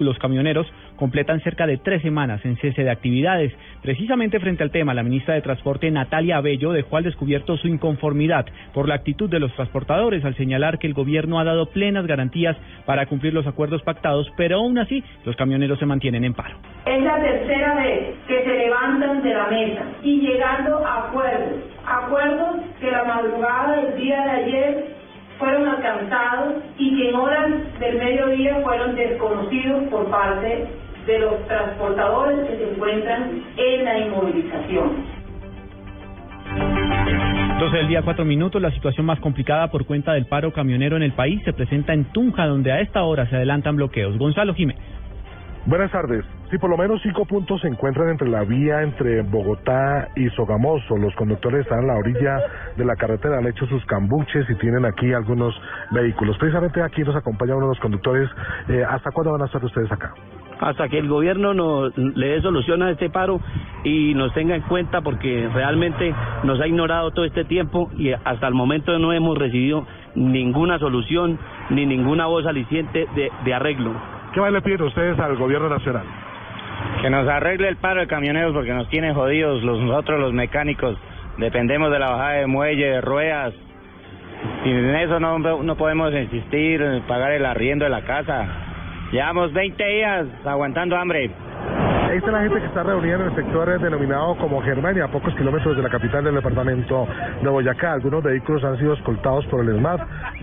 Los camioneros completan cerca de tres semanas en cese de actividades. Precisamente frente al tema, la ministra de Transporte Natalia Abello dejó al descubierto su inconformidad por la actitud de los transportadores al señalar que el gobierno ha dado plenas garantías para cumplir los acuerdos pactados, pero aún así los camioneros se mantienen en paro. Es la tercera vez que se levantan de la mesa y llegando a acuerdos, acuerdos que la madrugada del día de ayer fueron alcanzados y que en horas del mediodía fueron desconocidos por parte de los transportadores que se encuentran en la inmovilización. 12 del día, cuatro minutos. La situación más complicada por cuenta del paro camionero en el país se presenta en Tunja, donde a esta hora se adelantan bloqueos. Gonzalo Jiménez. Buenas tardes. Sí, por lo menos cinco puntos se encuentran entre la vía entre Bogotá y Sogamoso. Los conductores están a la orilla de la carretera, han hecho sus cambuches y tienen aquí algunos vehículos. Precisamente aquí nos acompaña uno de los conductores. Eh, ¿Hasta cuándo van a estar ustedes acá? hasta que el gobierno nos, le dé solución a este paro y nos tenga en cuenta porque realmente nos ha ignorado todo este tiempo y hasta el momento no hemos recibido ninguna solución ni ninguna voz aliciente de, de arreglo. ¿Qué más le piden ustedes al gobierno nacional? Que nos arregle el paro de camioneros porque nos tiene jodidos los, nosotros los mecánicos. Dependemos de la bajada de muelle, de ruedas. Sin eso no, no podemos insistir, en pagar el arriendo de la casa. Llevamos 20 días aguantando hambre. Esta es la gente que está reunida en el sector denominado como Germania, a pocos kilómetros de la capital del departamento de Boyacá. Algunos vehículos han sido escoltados por el ESMAD,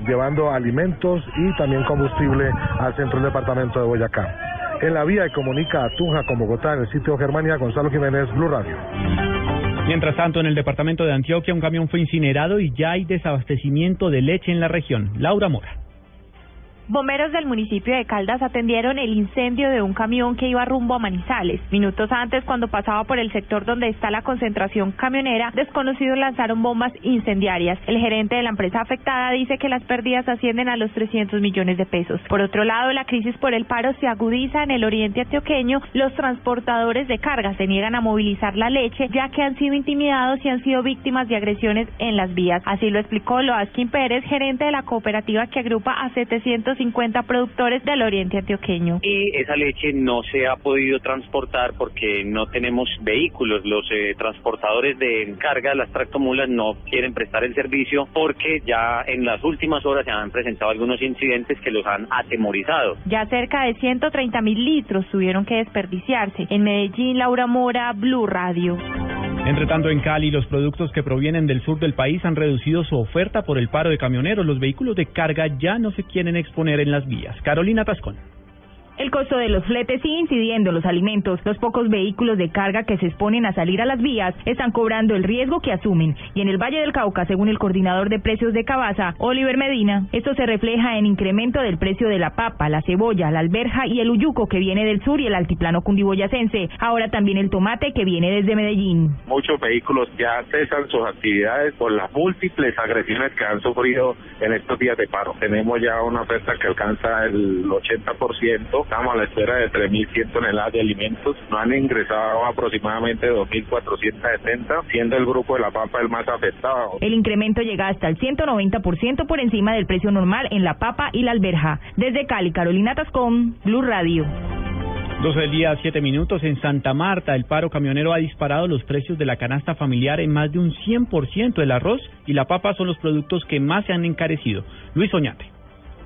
llevando alimentos y también combustible al centro del departamento de Boyacá. En la vía que comunica a Tunja con Bogotá, en el sitio Germania, Gonzalo Jiménez, Blue Radio. Mientras tanto, en el departamento de Antioquia, un camión fue incinerado y ya hay desabastecimiento de leche en la región. Laura Mora. Bomberos del municipio de Caldas atendieron el incendio de un camión que iba rumbo a Manizales. Minutos antes, cuando pasaba por el sector donde está la concentración camionera, desconocidos lanzaron bombas incendiarias. El gerente de la empresa afectada dice que las pérdidas ascienden a los 300 millones de pesos. Por otro lado, la crisis por el paro se agudiza en el oriente antioqueño. Los transportadores de carga se niegan a movilizar la leche, ya que han sido intimidados y han sido víctimas de agresiones en las vías. Así lo explicó Loaskin Pérez, gerente de la cooperativa que agrupa a 700 50 productores del oriente antioqueño. Y esa leche no se ha podido transportar porque no tenemos vehículos. Los eh, transportadores de carga, las tractomulas, no quieren prestar el servicio porque ya en las últimas horas se han presentado algunos incidentes que los han atemorizado. Ya cerca de 130 mil litros tuvieron que desperdiciarse. En Medellín, Laura Mora, Blue Radio. Entre tanto, en Cali, los productos que provienen del sur del país han reducido su oferta por el paro de camioneros. Los vehículos de carga ya no se quieren exponer en las vías. Carolina Tascón. El costo de los fletes sigue incidiendo en los alimentos. Los pocos vehículos de carga que se exponen a salir a las vías están cobrando el riesgo que asumen. Y en el Valle del Cauca, según el coordinador de precios de Cabaza, Oliver Medina, esto se refleja en incremento del precio de la papa, la cebolla, la alberja y el uyuco que viene del sur y el altiplano cundiboyacense. Ahora también el tomate que viene desde Medellín. Muchos vehículos ya cesan sus actividades por las múltiples agresiones que han sufrido en estos días de paro. Tenemos ya una oferta que alcanza el 80% estamos a la espera de 3.100 toneladas de alimentos. Nos han ingresado aproximadamente 2.470, siendo el grupo de la papa el más afectado. El incremento llega hasta el 190% por encima del precio normal en la papa y la alberja. Desde Cali, Carolina Tascón, Blue Radio. 12 del día, 7 minutos. En Santa Marta, el paro camionero ha disparado los precios de la canasta familiar en más de un 100%. El arroz y la papa son los productos que más se han encarecido. Luis Oñate.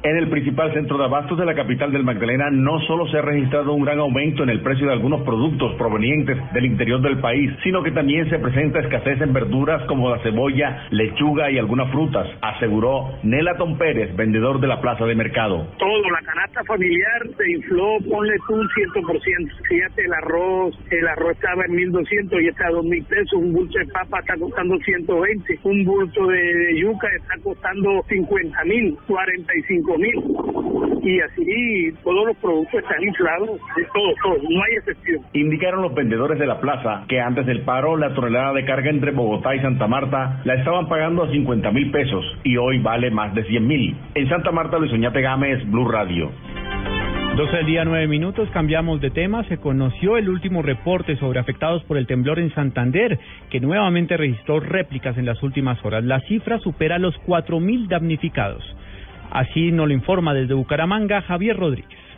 En el principal centro de abastos de la capital del Magdalena no solo se ha registrado un gran aumento en el precio de algunos productos provenientes del interior del país, sino que también se presenta escasez en verduras como la cebolla, lechuga y algunas frutas, aseguró Nelaton Pérez, vendedor de la plaza de mercado. Todo, la canasta familiar se infló, ponle tú un 100%. Fíjate, el arroz, el arroz estaba en 1200 y está a 2000 pesos, un bulto de papa está costando 120, un bulto de, yuca está costando 50 mil, 45 cinco mil y así todos los productos están inflados, todo, todo, no hay excepción. Indicaron los vendedores de la plaza que antes del paro la tonelada de carga entre Bogotá y Santa Marta la estaban pagando a 50 mil pesos y hoy vale más de 100 mil. En Santa Marta, Luis Oñate Gámez, Blue Radio. 12 del día, 9 minutos, cambiamos de tema. Se conoció el último reporte sobre afectados por el temblor en Santander, que nuevamente registró réplicas en las últimas horas. La cifra supera los 4.000 damnificados. Así nos lo informa desde Bucaramanga Javier Rodríguez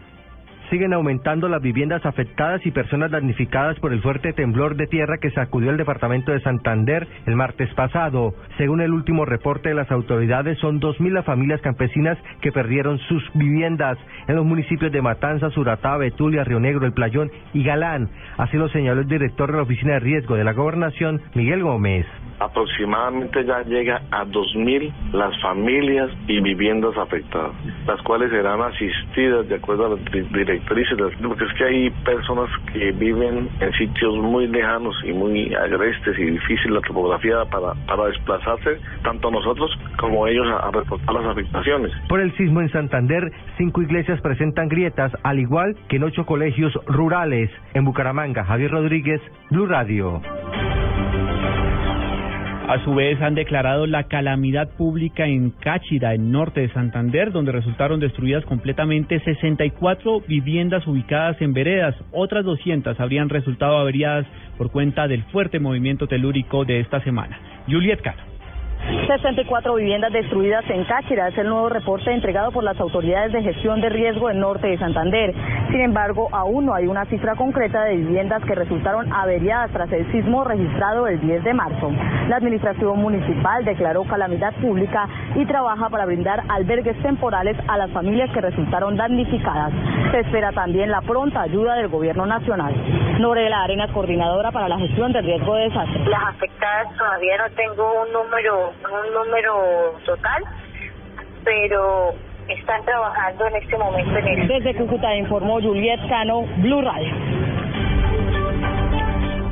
siguen aumentando las viviendas afectadas y personas damnificadas por el fuerte temblor de tierra que sacudió el departamento de Santander el martes pasado. Según el último reporte de las autoridades, son 2.000 las familias campesinas que perdieron sus viviendas en los municipios de Matanzas, Suratá, Betulia, Río Negro, El Playón y Galán. Así lo señaló el director de la Oficina de Riesgo de la Gobernación, Miguel Gómez aproximadamente ya llega a 2.000 las familias y viviendas afectadas, las cuales serán asistidas de acuerdo a las directrices, porque es que hay personas que viven en sitios muy lejanos y muy agrestes y difícil la topografía para, para desplazarse, tanto nosotros como ellos a, a reportar las afectaciones. Por el sismo en Santander, cinco iglesias presentan grietas, al igual que en ocho colegios rurales. En Bucaramanga, Javier Rodríguez, Blue Radio. A su vez han declarado la calamidad pública en Cáchira, en norte de Santander, donde resultaron destruidas completamente 64 viviendas ubicadas en veredas. Otras 200 habrían resultado averiadas por cuenta del fuerte movimiento telúrico de esta semana. Juliet Cano. 64 viviendas destruidas en Cáchira es el nuevo reporte entregado por las autoridades de gestión de riesgo en norte de Santander. Sin embargo, aún no hay una cifra concreta de viviendas que resultaron averiadas tras el sismo registrado el 10 de marzo. La administración municipal declaró calamidad pública y trabaja para brindar albergues temporales a las familias que resultaron damnificadas. Se espera también la pronta ayuda del gobierno nacional. Norela Arenas, coordinadora para la gestión de riesgo de desastre. Las afectadas todavía no tengo un número un número total, pero están trabajando en este momento en eso. Desde Cúcuta informó Juliet Cano, Blue Radio.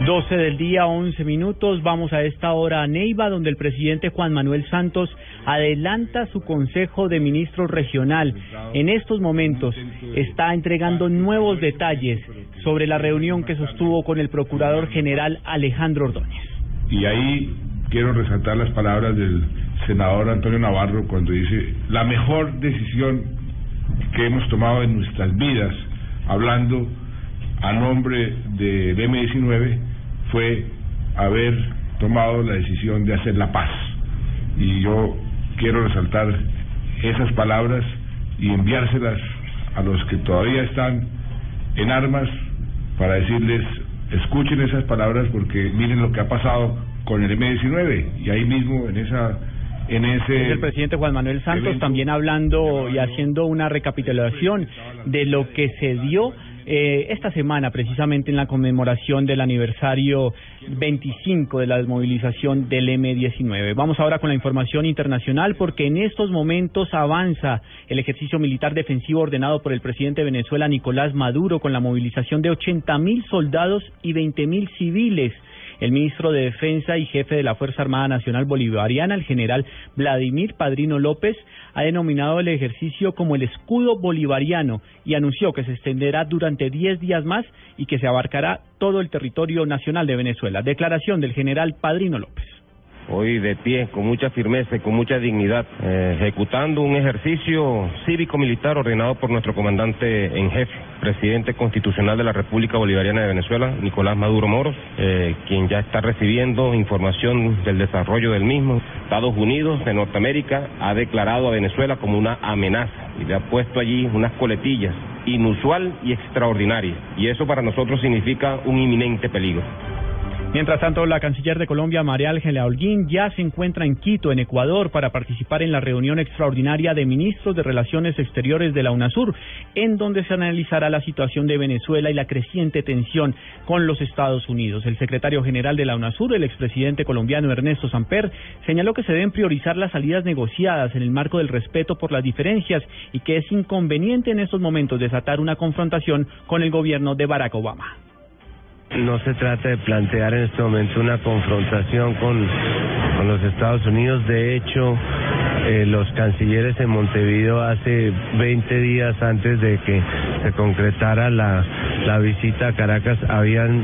12 del día, 11 minutos. Vamos a esta hora a Neiva, donde el presidente Juan Manuel Santos adelanta su Consejo de Ministros Regional. En estos momentos está entregando nuevos detalles sobre la reunión que sostuvo con el Procurador General Alejandro Ordóñez. Y ahí quiero resaltar las palabras del senador Antonio Navarro cuando dice la mejor decisión que hemos tomado en nuestras vidas, hablando a nombre del M19, fue haber tomado la decisión de hacer la paz. Y yo quiero resaltar esas palabras y enviárselas a los que todavía están en armas para decirles, escuchen esas palabras porque miren lo que ha pasado con el M19 y ahí mismo en esa en ese el presidente Juan Manuel Santos también hablando y haciendo una recapitulación de lo que se dio eh, esta semana precisamente en la conmemoración del aniversario 25 de la desmovilización del M19. Vamos ahora con la información internacional porque en estos momentos avanza el ejercicio militar defensivo ordenado por el presidente de Venezuela Nicolás Maduro con la movilización de 80 mil soldados y 20 mil civiles el ministro de Defensa y jefe de la Fuerza Armada Nacional Bolivariana, el general Vladimir Padrino López, ha denominado el ejercicio como el escudo bolivariano y anunció que se extenderá durante 10 días más y que se abarcará todo el territorio nacional de Venezuela. Declaración del general Padrino López hoy de pie, con mucha firmeza y con mucha dignidad, eh, ejecutando un ejercicio cívico-militar ordenado por nuestro comandante en jefe, presidente constitucional de la República Bolivariana de Venezuela, Nicolás Maduro Moros, eh, quien ya está recibiendo información del desarrollo del mismo. Estados Unidos de Norteamérica ha declarado a Venezuela como una amenaza y le ha puesto allí unas coletillas inusual y extraordinaria, y eso para nosotros significa un inminente peligro. Mientras tanto, la canciller de Colombia, María Ángela Holguín, ya se encuentra en Quito, en Ecuador, para participar en la reunión extraordinaria de ministros de Relaciones Exteriores de la UNASUR, en donde se analizará la situación de Venezuela y la creciente tensión con los Estados Unidos. El secretario general de la UNASUR, el expresidente colombiano Ernesto Samper, señaló que se deben priorizar las salidas negociadas en el marco del respeto por las diferencias y que es inconveniente en estos momentos desatar una confrontación con el gobierno de Barack Obama. No se trata de plantear en este momento una confrontación con, con los Estados Unidos. De hecho, eh, los cancilleres en Montevideo hace 20 días antes de que se concretara la, la visita a Caracas habían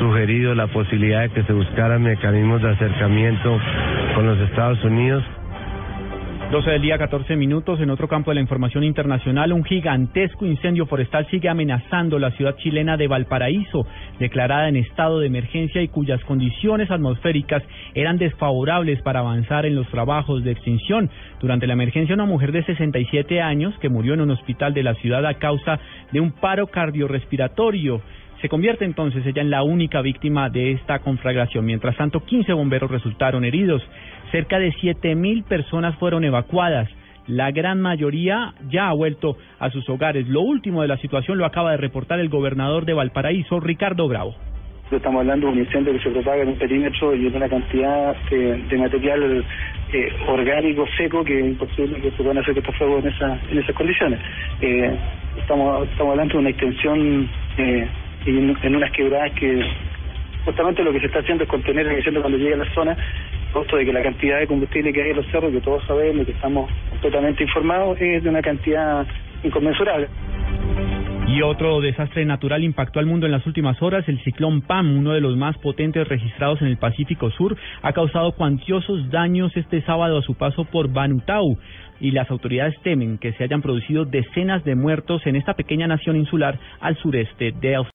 sugerido la posibilidad de que se buscaran mecanismos de acercamiento con los Estados Unidos. 12 del día, 14 minutos. En otro campo de la información internacional, un gigantesco incendio forestal sigue amenazando la ciudad chilena de Valparaíso, declarada en estado de emergencia y cuyas condiciones atmosféricas eran desfavorables para avanzar en los trabajos de extinción. Durante la emergencia, una mujer de 67 años que murió en un hospital de la ciudad a causa de un paro cardiorrespiratorio. Se convierte entonces ella en la única víctima de esta conflagración. Mientras tanto, 15 bomberos resultaron heridos. Cerca de 7.000 personas fueron evacuadas. La gran mayoría ya ha vuelto a sus hogares. Lo último de la situación lo acaba de reportar el gobernador de Valparaíso, Ricardo Bravo. Estamos hablando de un incendio que se propaga en un perímetro y en una cantidad de, de material eh, orgánico seco que es imposible que se puedan hacer estos fuegos en, esa, en esas condiciones. Eh, estamos, estamos hablando de una extensión eh, en, en unas quebradas que justamente lo que se está haciendo es contener el incendio cuando llegue a la zona, costo de que la cantidad de combustible que hay en los cerros, que todos sabemos y que estamos completamente informados, es de una cantidad inconmensurable. Y otro desastre natural impactó al mundo en las últimas horas. El ciclón Pam, uno de los más potentes registrados en el Pacífico Sur, ha causado cuantiosos daños este sábado a su paso por Vanuatu. Y las autoridades temen que se hayan producido decenas de muertos en esta pequeña nación insular al sureste de Australia.